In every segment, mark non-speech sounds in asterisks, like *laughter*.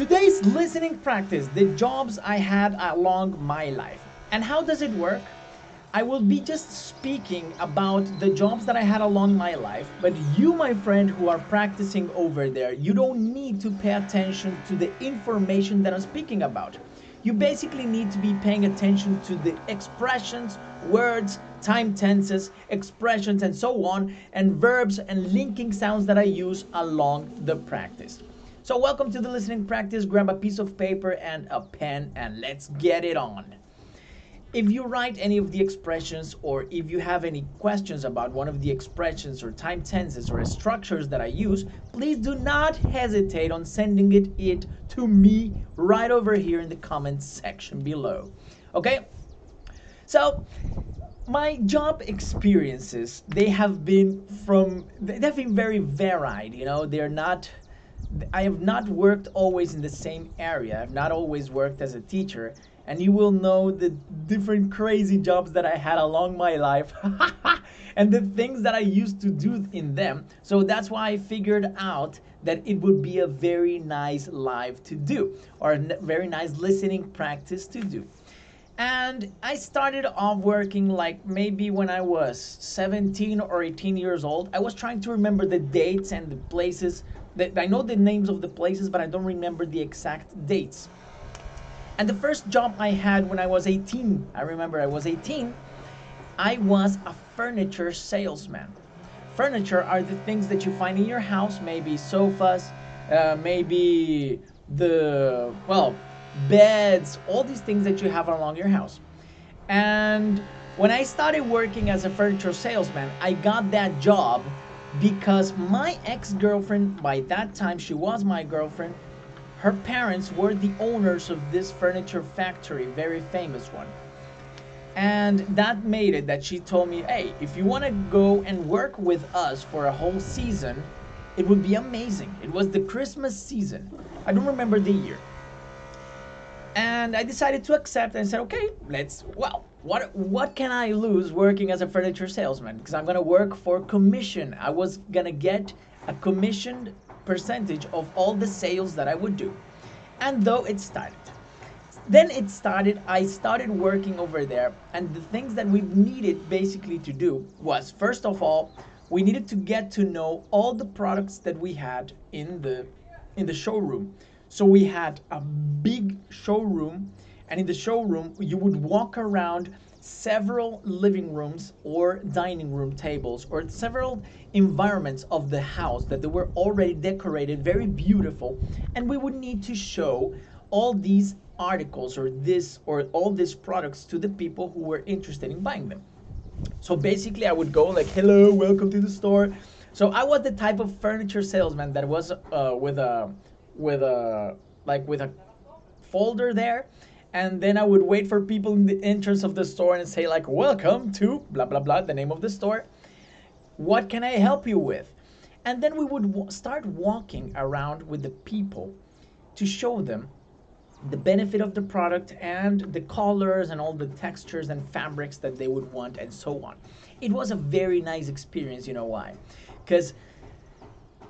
Today's listening practice, the jobs I had along my life. And how does it work? I will be just speaking about the jobs that I had along my life, but you, my friend, who are practicing over there, you don't need to pay attention to the information that I'm speaking about. You basically need to be paying attention to the expressions, words, time tenses, expressions, and so on, and verbs and linking sounds that I use along the practice. So, welcome to the listening practice. Grab a piece of paper and a pen, and let's get it on. If you write any of the expressions or if you have any questions about one of the expressions or time tenses or structures that I use, please do not hesitate on sending it, it to me right over here in the comments section below. Okay? So, my job experiences, they have been from they've been very varied, you know, they're not I have not worked always in the same area. I've not always worked as a teacher and you will know the different crazy jobs that I had along my life *laughs* and the things that I used to do in them. So that's why I figured out that it would be a very nice live to do or a very nice listening practice to do. And I started off working like maybe when I was 17 or 18 years old. I was trying to remember the dates and the places. That I know the names of the places, but I don't remember the exact dates. And the first job I had when I was 18, I remember I was 18, I was a furniture salesman. Furniture are the things that you find in your house, maybe sofas, uh, maybe the, well, beds, all these things that you have along your house. And when I started working as a furniture salesman, I got that job because my ex girlfriend, by that time, she was my girlfriend, her parents were the owners of this furniture factory, very famous one. And that made it that she told me, hey, if you want to go and work with us for a whole season, it would be amazing. It was the Christmas season. I don't remember the year. And I decided to accept and said, okay, let's, well, what, what can I lose working as a furniture salesman? Because I'm to work for commission. I was to get a commissioned percentage of all the sales that I would do. And though it started, then it started, I started working over there. And the things that we needed basically to do was first of all, we needed to get to know all the products that we had in the in the showroom. So we had a big showroom and in the showroom you would walk around several living rooms or dining room tables or several environments of the house that they were already decorated very beautiful. And we would need to show all these articles or this or all these products to the people who were interested in buying them. So basically i would go like hello welcome to the store. So i was the type of furniture salesman that was uh, with a with a like with a folder there and then I would wait for people in the entrance of the store and say like, "Welcome to blah blah blah," the name of the store. What can I help you with? And then we would start walking around with the people to show them the benefit of the product and the colors and all the textures and fabrics that they would want and so on. It was a very nice experience, you know why? Because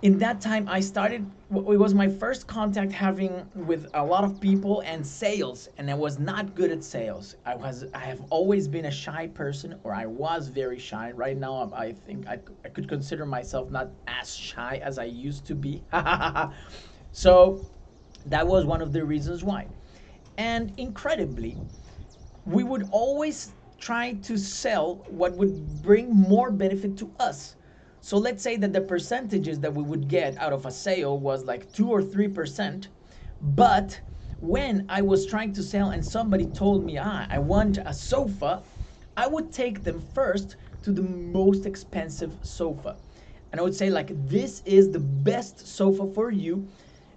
in that time i started it was my first contact having with a lot of people and sales and i was not good at sales. I was i have always been a shy person or i was very shy. Right now i think i, I could consider myself not as shy as i used to be. *laughs* So that was one of the reasons why. And incredibly we would always try to sell what would bring more benefit to us so let's say that the percentages that we would get out of a sale was like 2 or 3%, but when I was trying to sell and somebody told me, ah, I want a sofa, I would take them first to the most expensive sofa. And I would say, like, this is the best sofa for you.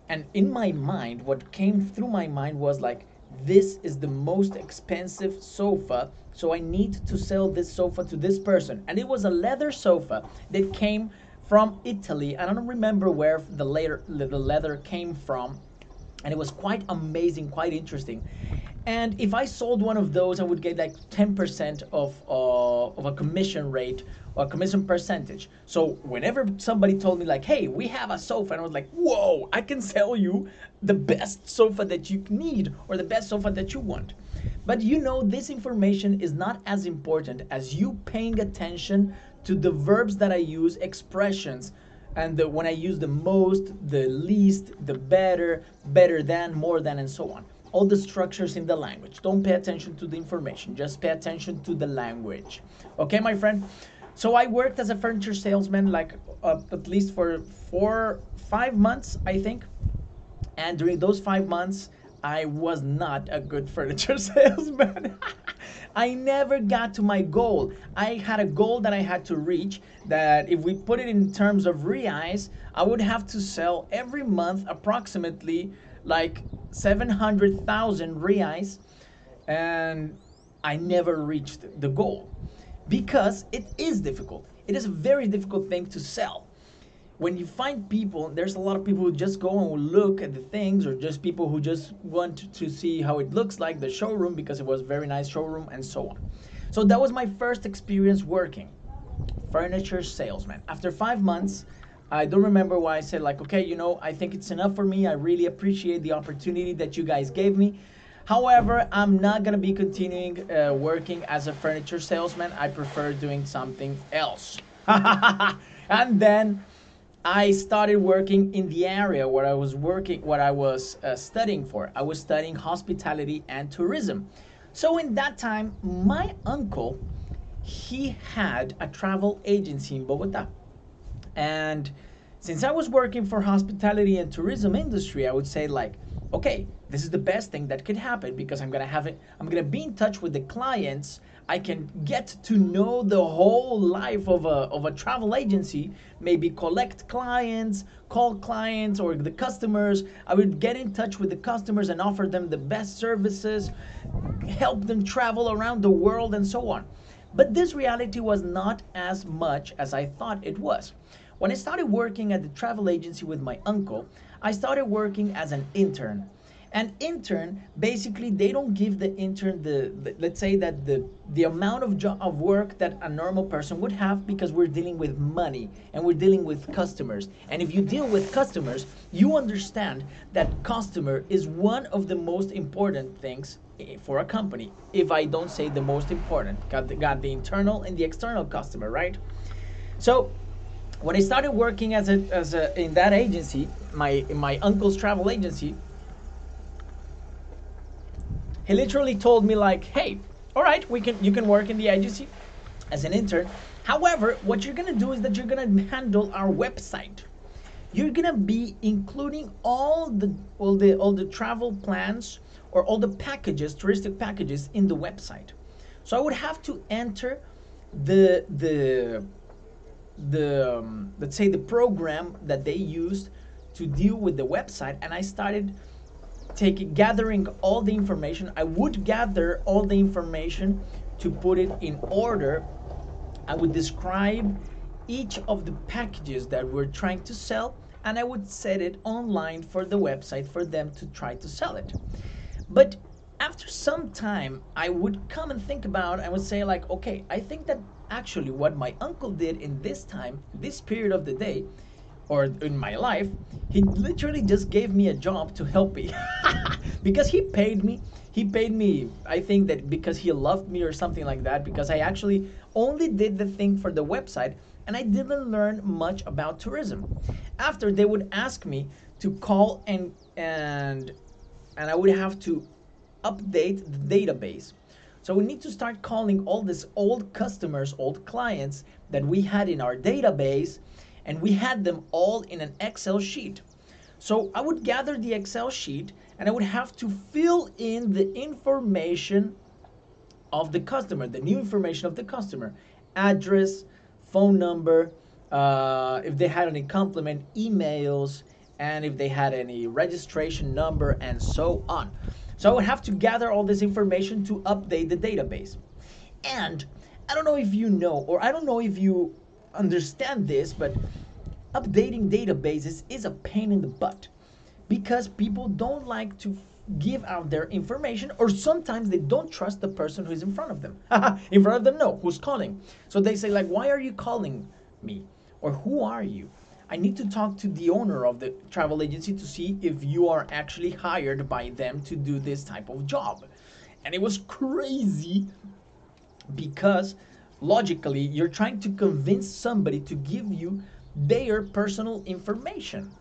And in my mind, what came through my mind was like, this is the most expensive sofa so i need to sell this sofa to this person. And it was a leather sofa that came from italy i don't remember where the leather the leather came from. And it was quite amazing quite interesting and if I sold one of those, I would get like 10% of, uh, of a commission rate or a commission percentage. So whenever somebody told me like, hey, we have a sofa, and I was like, whoa, I can sell you the best sofa that you need or the best sofa that you want. But you know, this information is not as important as you paying attention to the verbs that I use, expressions, and the, when I use the most, the least, the better, better than, more than, and so on all the structures in the language. Don't pay attention to the information, just pay attention to the language. Okay, my friend? So I worked as a furniture salesman like uh, at least for four, five months, I think. And during those five months, I was not a good *laughs* furniture salesman. *laughs* I never got to my goal. I had a goal that I had to reach that if we put it in terms of reais, I would have to sell every month approximately like 700,000 reais and I never reached the goal because it is difficult. It is a very difficult thing to sell. When you find people, there's a lot of people who just go and look at the things, or just people who just want to see how it looks like the showroom because it was very nice showroom and so on. So that was my first experience working furniture salesman. After five months, I don't remember why I said like, okay, you know, I think it's enough for me. I really appreciate the opportunity that you guys gave me. However, I'm not gonna be continuing uh, working as a furniture salesman. I prefer doing something else. *laughs* and then I started working in the area where I was working, what I was uh, studying for. I was studying hospitality and tourism. So in that time, my uncle, he had a travel agency in Bogota. And since I was working for hospitality and tourism industry, I would say like, okay, this is the best thing that could happen because I'm gonna have it. I'm gonna be in touch with the clients. I can get to know the whole life of a of a travel agency. Maybe collect clients, call clients or the customers. I would get in touch with the customers and offer them the best services, help them travel around the world and so on. But this reality was not as much as I thought it was. When I started working at the travel agency with my uncle, I started working as an intern. An intern, basically, they don't give the intern the, the let's say that the the amount of job of work that a normal person would have because we're dealing with money and we're dealing with customers. And if you deal with customers, you understand that customer is one of the most important things eh, for a company. If I don't say the most important, got the, got the internal and the external customer, right? So when I started working as a, as a in that agency, my my uncle's travel agency, he literally told me like, "Hey, all right, we can you can work in the agency as an intern. However, what you're gonna do is that you're gonna handle our website. You're gonna be including all the all the all the travel plans or all the packages, touristic packages in the website. So I would have to enter the the the um, let's say the program that they used to deal with the website and i started taking gathering all the information. I would gather all the information to put it in order. I would describe each of the packages that we're trying to sell and i would set it online for the website for them to try to sell it. But after some time i would come and think about i would say like okay i think that actually what my uncle did in this time, this period of the day, or in my life, he literally just gave me a job to help me. *laughs* because he paid me. He paid me, I think that because he loved me or something like that, because I actually only did the thing for the website and I didn't learn much about tourism. After they would ask me to call and and and I would have to update the database so we need to start calling all these old customers, old clients that we had in our database, and we had them all in an Excel sheet. So I would gather the Excel sheet and I would have to fill in the information of the customer, the new information of the customer, address, phone number, uh, if they had any compliment emails, and if they had any registration number, and so on. So I would have to gather all this information to update the database. And I don't know if you know, or I don't know if you understand this, but updating databases is a pain in the butt because people don't like to give out their information or sometimes they don't trust the person who's in front of them *laughs* in front of them no who's calling. So they say like why are you calling me? Or who are you i need to talk to the owner of the travel agency to see if you are actually hired by them to do this type of job. And it was crazy because logically you're trying to convince somebody to give you their personal information.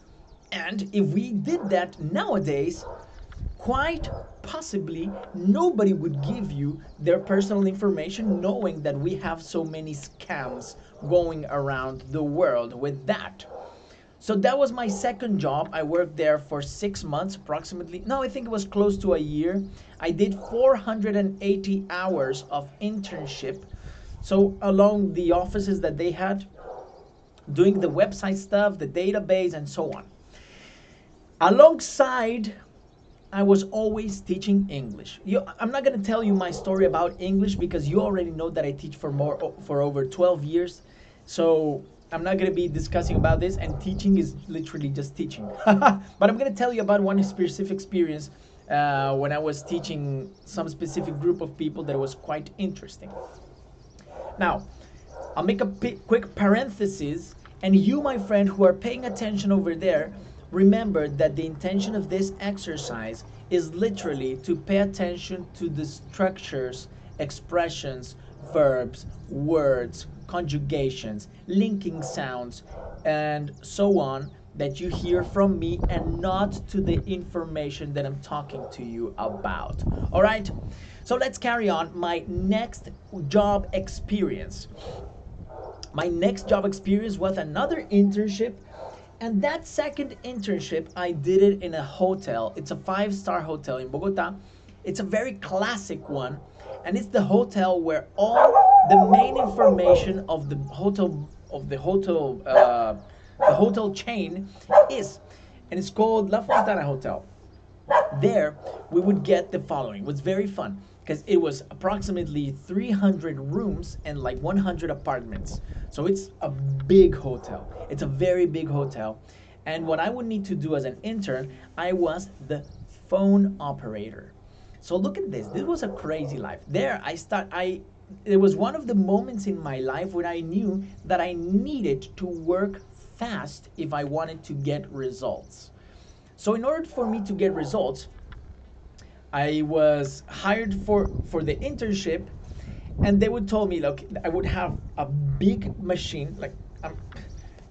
And if we did that nowadays quite possibly nobody would give you their personal information knowing that we have so many scams going around the world with that so that was my second job i worked there for six months approximately no i think it was close to a year i did 480 hours of internship so along the offices that they had doing the website stuff the database and so on alongside I was always teaching English. You, I'm not going to tell you my story about English because you already know that I teach for more for over 12 years. So I'm not going to be discussing about this and teaching is literally just teaching. *laughs* but I'm going to tell you about one specific experience uh, when I was teaching some specific group of people that was quite interesting. Now, I'll make a quick parenthesis and you my friend who are paying attention over there Remember that the intention of this exercise is literally to pay attention to the structures, expressions, verbs, words, conjugations, linking sounds, and so on that you hear from me and not to the information that I'm talking to you about. All right? So let's carry on. My next job experience. My next job experience was another internship and that second internship, I did it in a hotel. It's a five star hotel in Bogota. It's a very classic one. And it's the hotel where all the main information of the hotel of the hotel uh, the hotel chain is. And it's called La Fontana Hotel. There we would get the following. It was very fun because it was approximately 300 rooms and like 100 apartments. So it's a big hotel. It's a very big hotel. And what I would need to do as an intern, I was the phone operator. So look at this. This was a crazy life. There I start I it was one of the moments in my life when I knew that I needed to work fast if I wanted to get results. So in order for me to get results, I was hired for for the internship and they would tell me look i would have a big machine like i'm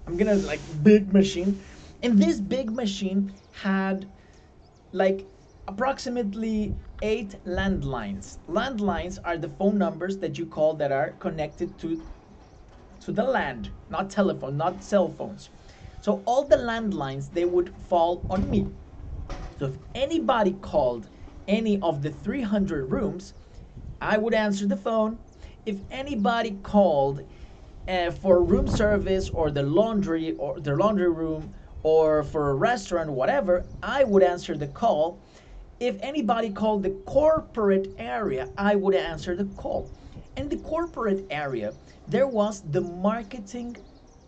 i'm gonna like big machine and this big machine had like approximately eight landlines landlines are the phone numbers that you call that are connected to to the land not telephone not cell phones so all the landlines they would fall on me so if anybody called any of the 300 rooms I would answer the phone. If anybody called uh, for room service or the laundry or the laundry room or for a restaurant, whatever, I would answer the call. If anybody called the corporate area, I would answer the call. In the corporate area, there was the marketing,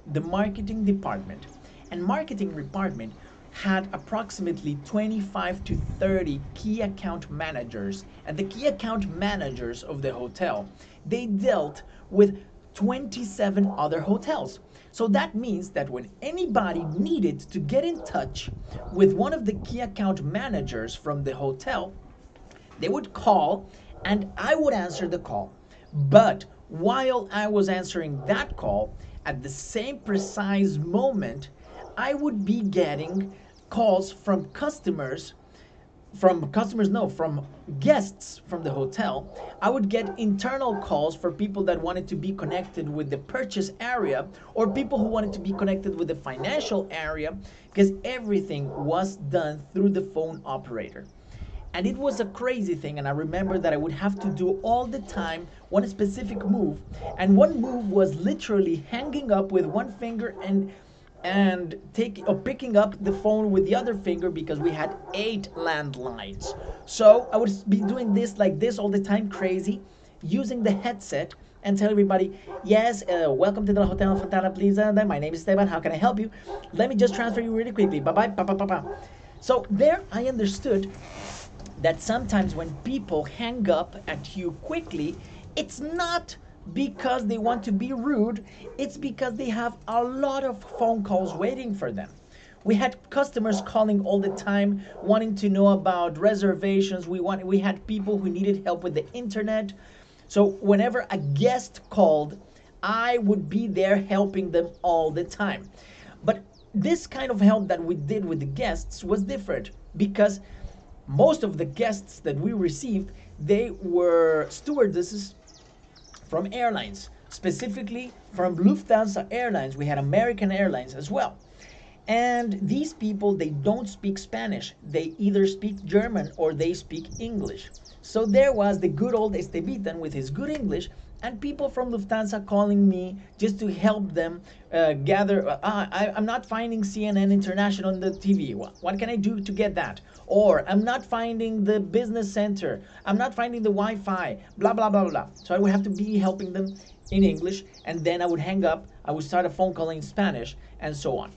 the marketing department, and marketing department had approximately 25 to 30 key account managers and the key account managers of the hotel they dealt with 27 other hotels. So that means that when anybody needed to get in touch with one of the key account managers from the hotel they would call and I would answer the call. But while I was answering that call at the same precise moment I would be getting calls from customers from customers no from guests from the hotel i would get internal calls for people that wanted to be connected with the purchase area or people who wanted to be connected with the financial area because everything was done through the phone operator. And it was a crazy thing and i remember that i would have to do all the time one specific move and one move was literally hanging up with one finger and and taking or picking up the phone with the other finger because we had eight landlines. So I would be doing this like this all the time, crazy, using the headset and tell everybody, yes, uh, welcome to the Hotel Fontana Plaza. My name is Esteban. How can I help you? Let me just transfer you really quickly. Bye bye. So there, I understood that sometimes when people hang up at you quickly, it's not because they want to be rude, it's because they have a lot of phone calls waiting for them. We had customers calling all the time wanting to know about reservations. We want we had people who needed help with the internet. So whenever a guest called, I would be there helping them all the time. But this kind of help that we did with the guests was different because most of the guests that we received they were stewardesses from airlines specifically from lufthansa airlines. We had american airlines as well. And these people they don't speak spanish. They either speak german or they speak english so there was the good old estevitan with his good english and people from Lufthansa calling me just to help them uh, gather. Uh, I, am not finding CNN International on the TV. What, what, can I do to get that? Or I'm not finding the business center. I'm not finding the Wi Fi. Blah, blah, blah, blah. So I would have to be helping them in English, and then I would hang up. I would start a phone call in Spanish, and so on.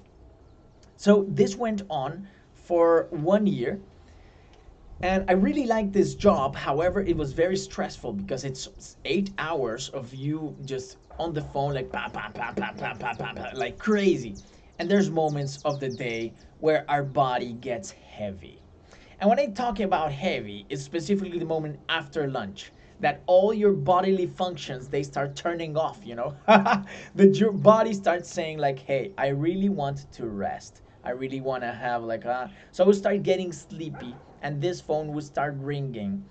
So this went on for one year and I really liked this job. However, it was very stressful because it's eight hours of you just on the phone, like bam, bam, bam, bam, bam, bam, bam, bam like crazy. And there's moments of the day where our body gets heavy. And when I talk about heavy, it's specifically the moment after lunch that all your bodily functions they start turning off you know *laughs* the your body starts saying like hey i really want to rest i really want to have like a so i start getting sleepy and this phone would start ringing.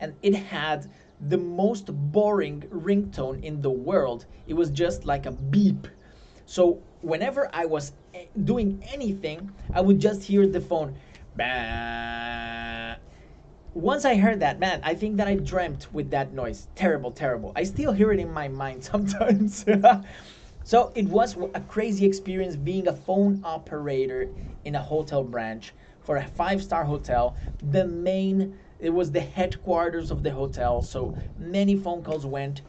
And it had the most boring ringtone in the world. It was just like a beep. So whenever i was eh, doing anything i would just hear the phone. Bah. once i heard that man i think that i dreamt with that noise. Terrible terrible. I still hear it in my mind *laughs* sometimes. *laughs* So it was a crazy experience being a phone operator in a hotel branch for a five star hotel. The main, it was the headquarters of the hotel. So many phone calls went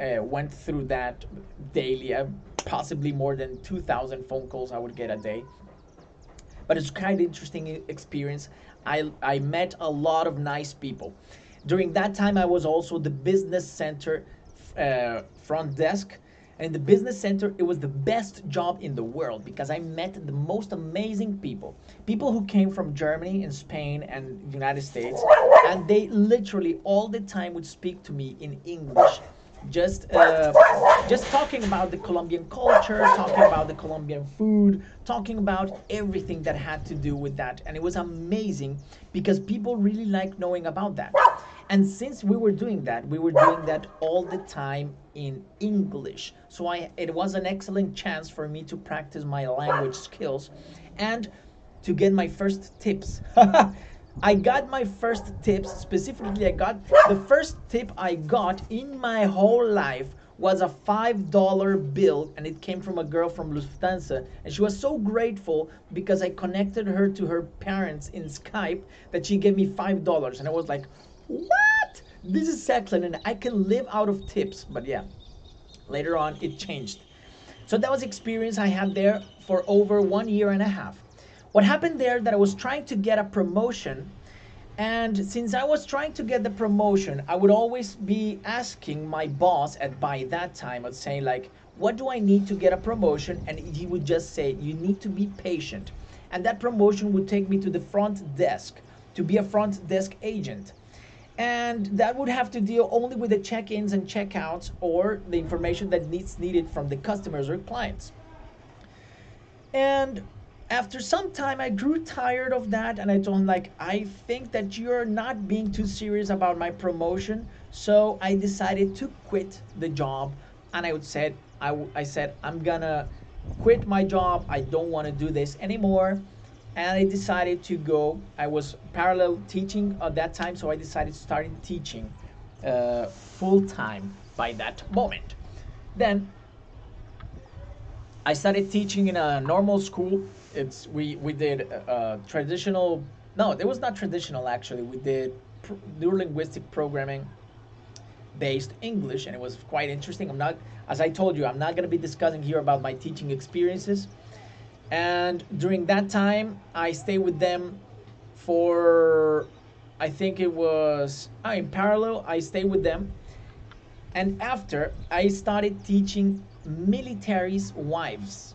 uh, went through that daily. Uh, possibly more than 2,000 phone calls I would get a day. But it's kind of interesting experience. I I met a lot of nice people. During that time, I was also the business center uh, front desk in the business center, it was the best job in the world because I met the most amazing people. People who came from Germany and Spain and United States. And they literally all the time would speak to me in English. Just, uh, just talking about the Colombian culture, talking about the Colombian food, talking about everything that had to do with that. And it was amazing because people really like knowing about that. And since we were doing that, we were doing that all the time in English. So I, it was an excellent chance for me to practice my language skills and to get my first tips. *laughs* I got my first tips, specifically, I got the first tip I got in my whole life was a $5 bill and it came from a girl from Lufthansa and she was so grateful because I connected her to her parents in Skype that she gave me $5 and I was like what? This is excellent and I can live out of tips. But yeah, later on it changed. So that was experience I had there for over one year and a half. What happened there that I was trying to get a promotion and since I was trying to get the promotion, I would always be asking my boss at by that time, I'd say like, what do I need to get a promotion? And he would just say, you need to be patient. And that promotion would take me to the front desk to be a front desk agent and that would have to deal only with the check-ins and check-outs or the information that needs needed from the customers or clients. And after some time, I grew tired of that, and I told him like, I think that you're not being too serious about my promotion, so I decided to quit the job. And I would said, I, I said, I'm gonna quit my job. I don't want to do this anymore and I decided to go. I was parallel teaching at that time, so I decided to start teaching uh, full time by that moment. Then I started teaching in a normal school. It's we we did uh, traditional. No, it was not traditional actually. We did pr- neurolinguistic programming based English, and it was quite interesting. I'm not, as I told you, I'm not going to be discussing here about my teaching experiences and during that time i stayed with them for I think it was uh, in parallel. I stayed with them, and after I started teaching military's wives.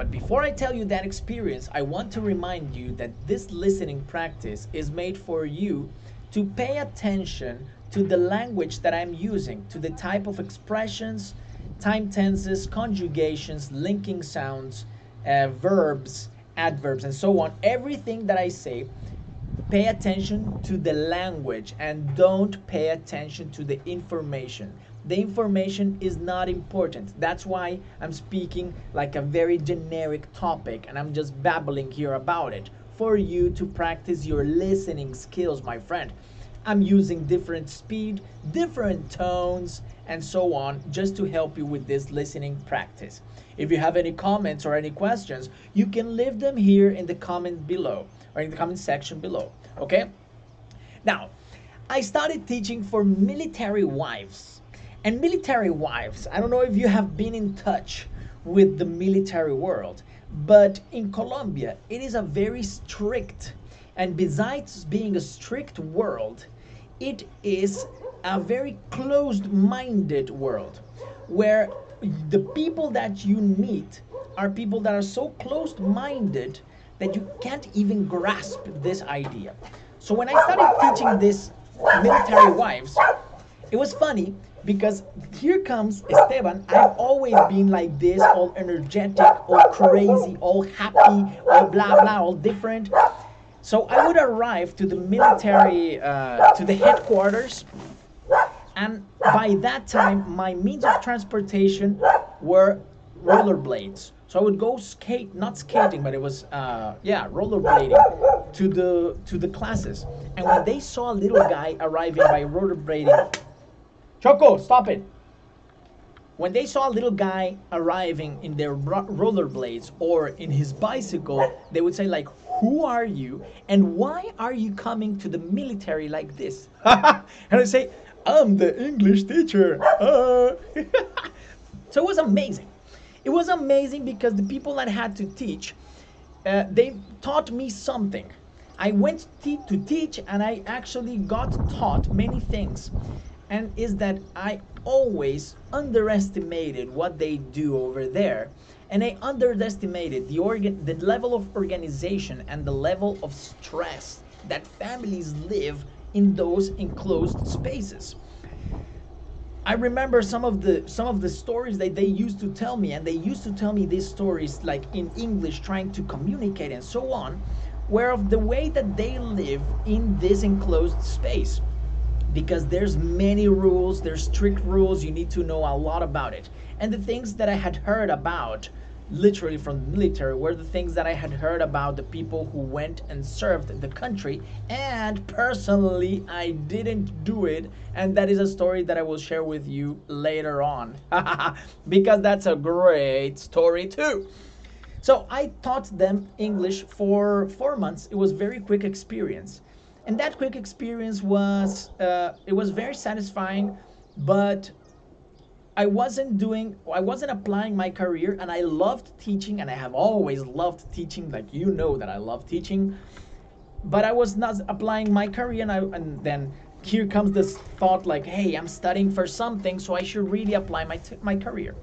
But before I tell you that experience, I want to remind you that this listening practice is made for you to pay attention to the language that I'm using, to the type of expressions, time tenses, conjugations, linking sounds, uh, verbs, adverbs, and so on. Everything that I say, pay attention to the language and don't pay attention to the information. The information is not important. That's why I'm speaking like a very generic topic and I'm just babbling here about it for you to practice your listening skills, my friend. I'm using different speed, different tones, and so on just to help you with this listening practice. If you have any comments or any questions, you can leave them here in the comment below or in the comment section below. Okay? Now, I started teaching for military wives. And military wives, I don't know if you have been in touch with the military world, but in Colombia, it is a very strict and besides being a strict world, it is a very closed minded world where the people that you meet are people that are so closed minded that you can't even grasp this idea. So when I started teaching this military wives, it was funny because here comes Esteban. I've always been like this, all energetic, all crazy, all happy, all blah blah, all different. So I would arrive to the military, uh, to the headquarters, and by that time, my means of transportation were rollerblades. So I would go skate, not skating, but it was, uh, yeah, rollerblading to the to the classes. And when they saw a little guy arriving by rollerblading, Choco, stop it! When they saw a little guy arriving in their rollerblades or in his bicycle, they would say like, who are you and why are you coming to the military like this? *laughs* and I say, I'm the English teacher. Uh. *laughs* so it was amazing. It was amazing because the people that had to teach, uh, they taught me something. I went to teach and I actually got taught many things. And is that I always underestimated what they do over there and I underestimated the organ the level of organization and the level of stress that families live in those enclosed spaces. I remember some of the some of the stories that they used to tell me and they used to tell me these stories like in English trying to communicate and so on where of the way that they live in this enclosed space because there's many rules there's strict rules you need to know a lot about it and the things that i had heard about literally from the military were the things that I had heard about the people who went and served the country. And personally, I didn't do it. And that is a story that I will share with you later on. *laughs* because that's a great story too. So I taught them English for four months. It was very quick experience. And that quick experience was, uh, it was very satisfying, but I wasn't doing, I wasn't applying my career, and I loved teaching, and I have always loved teaching. Like you know that I love teaching, but I was not applying my career, and I, and then here comes this thought like, hey, I'm studying for something, so I should really apply my my career.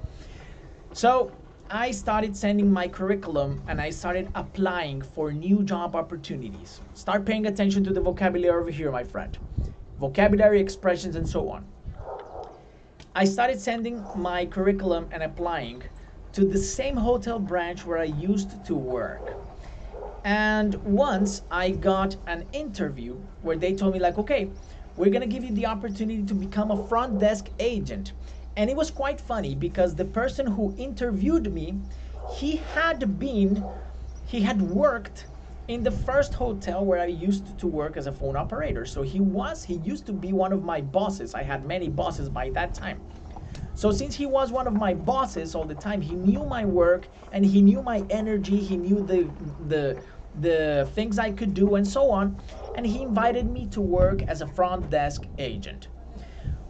So I started sending my curriculum and I started applying for new job opportunities. Start paying attention to the vocabulary over here, my friend. Vocabulary, expressions, and so on. I started sending my curriculum and applying to the same hotel branch where I used to work. And once I got an interview where they told me, like, okay, we're gonna give you the opportunity to become a front desk agent. And it was quite funny because the person who interviewed me, he had been, he had worked in the first hotel where I used to work as a phone operator. So he was, he used to be one of my bosses. I had many bosses by that time. So since he was one of my bosses all the time, he knew my work and he knew my energy, he knew the the the things I could do and so on, and he invited me to work as a front desk agent.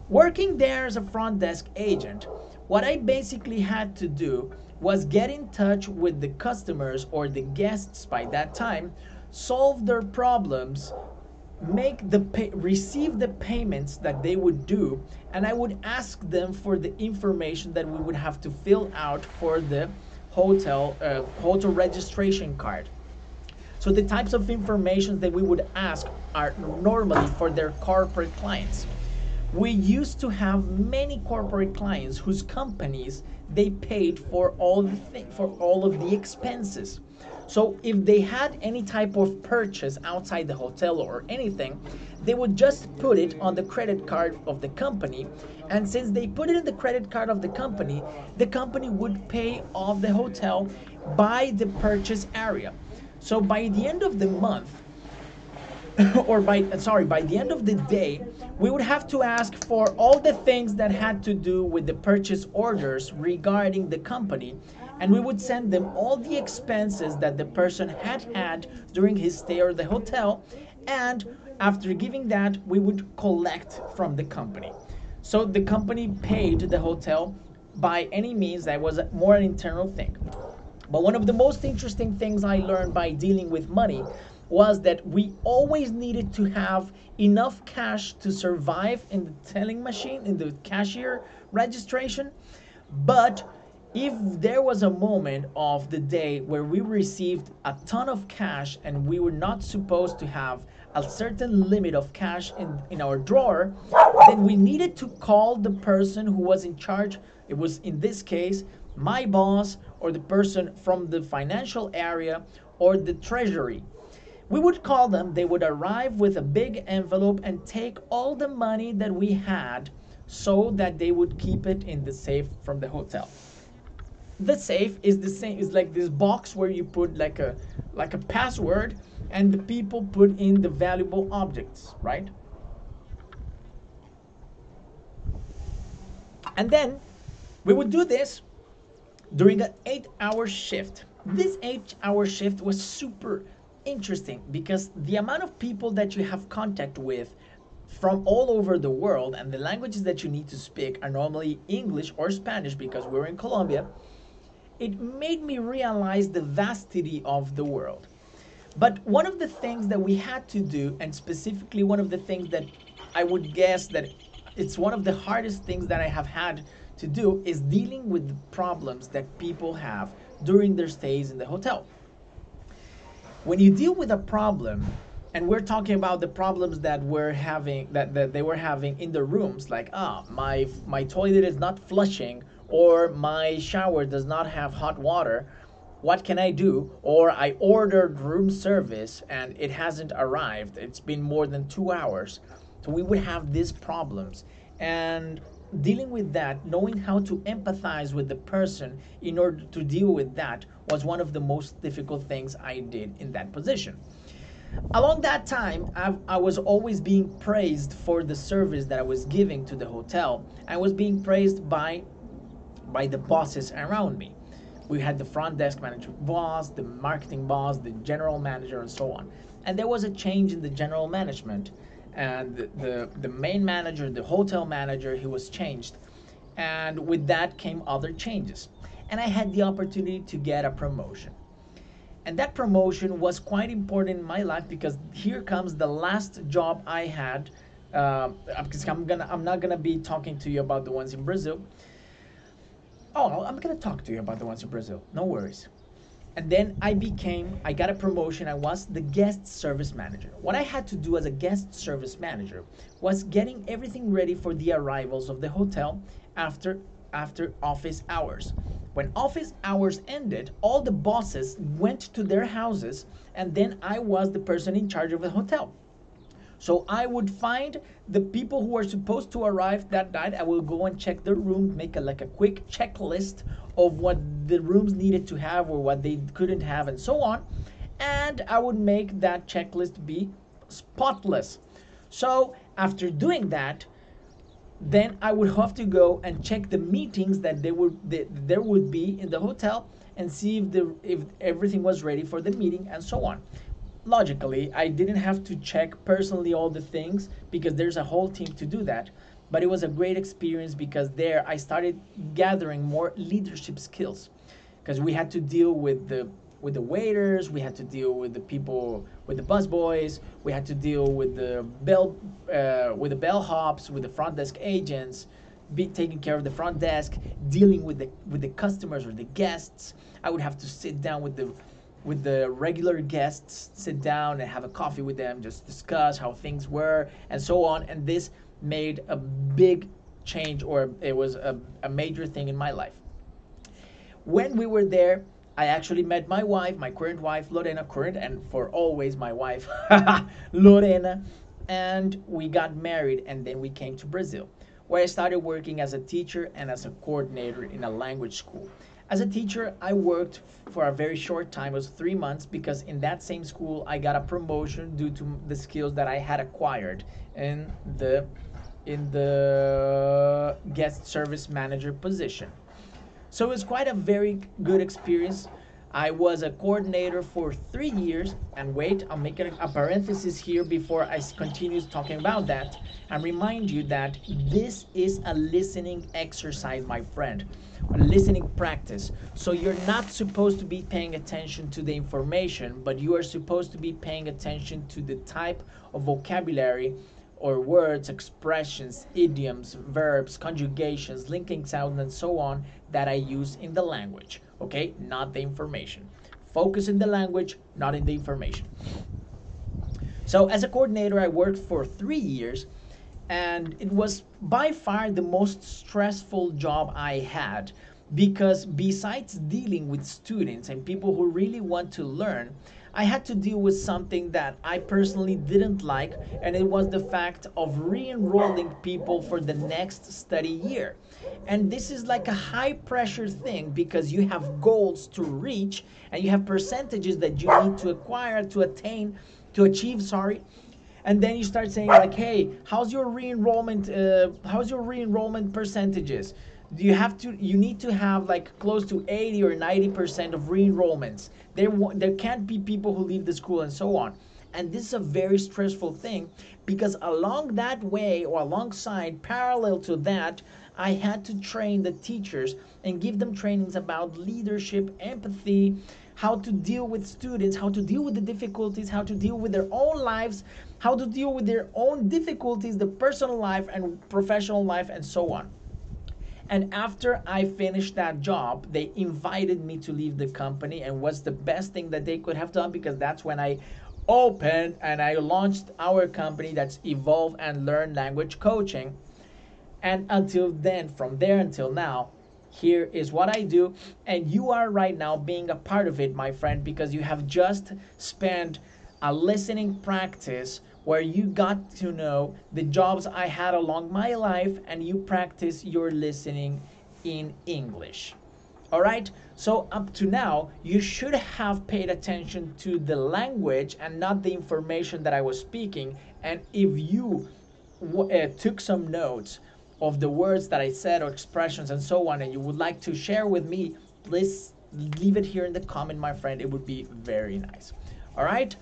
Working there as a front desk agent, what I basically had to do was get in touch with the customers or the guests by that time, solve their problems make the pay, receive the payments that they would do and i would ask them for the information that we would have to fill out for the hotel uh, hotel registration card. So the types of information that we would ask are normally for their corporate clients we used to have many corporate clients whose companies they paid for all the th- for all of the expenses so if they had any type of purchase outside the hotel or anything, they would just put it on the credit card of the company. And since they put it in the credit card of the company, the company would pay off the hotel by the purchase area. So by the end of the month, *laughs* or by sorry by the end of the day we would have to ask for all the things that had to do with the purchase orders regarding the company and we would send them all the expenses that the person had had during his stay at the hotel and after giving that we would collect from the company. So the company paid the hotel by any means that was more an internal thing. But one of the most interesting things i learned by dealing with money was that we always needed to have enough cash to survive in the telling machine in the cashier registration but if there was a moment of the day where we received a ton of cash and we were not supposed to have a certain limit of cash in, in our drawer, then we needed to call the person who was in charge. It was in this case my boss or the person from the financial area or the treasury. We would call them, they would arrive with a big envelope and take all the money that we had so that they would keep it in the safe from the hotel. The safe is the same is like this box where you put like a like a password and the people put in the valuable objects right? And then we would do this during an eight hour shift. This eight hour shift was super interesting because the amount of people that you have contact with from all over the world and the languages that you need to speak are normally english or spanish because we're in colombia it made me realize the vastity of the world. But one of the things that we had to do, and specifically one of the things that I would guess that it's one of the hardest things that I have had to do, is dealing with the problems that people have during their stays in the hotel. When you deal with a problem, and we're talking about the problems that we're having that, that they were having in the rooms like ah my my toilet is not flushing or my shower does not have hot water what can i do? Or i ordered room service and it hasn't arrived. It's been more than two hours. So we would have these problems. And dealing with that knowing how to empathize with the person in order to deal with that was one of the most difficult things i did in that position along that time I've, i was always being praised for the service that i was giving to the hotel i was being praised by by the bosses around me. We had the front desk manager boss, the marketing boss, the general manager, and so on. And there was a change in the general management, and the, the, main manager, the hotel manager, he was changed. And with that came other changes. And I had the opportunity to get a promotion. And that promotion was quite important in my life because here comes the last job I had. Uh, because I'm gonna, I'm not gonna be talking to you about the ones in Brazil oh, I'm gonna talk to you about the ones in Brazil. No worries. And then I became, I got a promotion. I was the guest service manager. What I had to do as a guest service manager was getting everything ready for the arrivals of the hotel after after office hours. When office hours ended, all the bosses went to their houses, and then I was the person in charge of the hotel. So I would find the people who are supposed to arrive that night. I will go and check their room, make a like a quick checklist of what the rooms needed to have or what they couldn't have, and so on. And I would make that checklist be spotless. So after doing that, then I would have to go and check the meetings that there would that there would be in the hotel and see if the if everything was ready for the meeting and so on logically, I didn't have to check personally all the things because there's a whole team to do that. But it was a great experience because there I started gathering more leadership skills because we had to deal with the with the waiters, we had to deal with the people, with the bus boys, we had to deal with the bell, uh, with the bellhops, with the front desk agents, be taking care of the front desk, dealing with the with the customers or the guests. I would have to sit down with the with the regular guests, sit down and have a coffee with them, just discuss how things were and so on. And this made a big change, or it was a, a major thing in my life. When we were there, I actually met my wife, my current wife, Lorena, current and for always my wife, *laughs* Lorena, and we got married and then we came to Brazil, where I started working as a teacher and as a coordinator in a language school. As a teacher, I worked for a very short time, it was three months, because in that same school I got a promotion due to the skills that I had acquired in the in the guest service manager position. So it was quite a very good experience. I was a coordinator for three years, and wait, make a, a parenthesis here before I continue talking about that and remind you that this is a listening exercise, my friend, a listening practice. So you're not supposed to be paying attention to the information, but you are supposed to be paying attention to the type of vocabulary or words, expressions, idioms, verbs, conjugations, linking sounds, and so on that I use in the language. Okay, not the information. Focus in the language, not in the information. So, as a coordinator, I worked for three years, and it was by far the most stressful job I had because besides dealing with students and people who really want to learn, I had to deal with something that I personally didn't like, and it was the fact of re enrolling people for the next study year. And this is like a high pressure thing because you have goals to reach and you have percentages that you need to acquire, to attain, to achieve, sorry. And then you start saying like, hey, how's your re-enrollment? Uh, how's your re-enrollment percentages? You have to you need to have like close to 80 or 90 percent of re-enrollments. There there can't be people who leave the school and so on. And this is a very stressful thing because along that way or alongside parallel to that i had to train the teachers and give them trainings about leadership empathy how to deal with students how to deal with the difficulties how to deal with their own lives how to deal with their own difficulties the personal life and professional life and so on and after I finished that job, they invited me to leave the company and was the best thing that they could have done because that's when I opened and I launched our company that's Evolve and Learn Language Coaching. And until then, from there until now, here is what I do. And you are right now being a part of it, my friend, because you have just spent a listening practice where you got to know the jobs I had along my life and you practice your listening in English. All right, so up to now, you should have paid attention to the language and not the information that I was speaking. And if you uh, took some notes of the words that I said or expressions and so on, and you would like to share with me, please leave it here in the comment, my friend. It would be very nice. All right.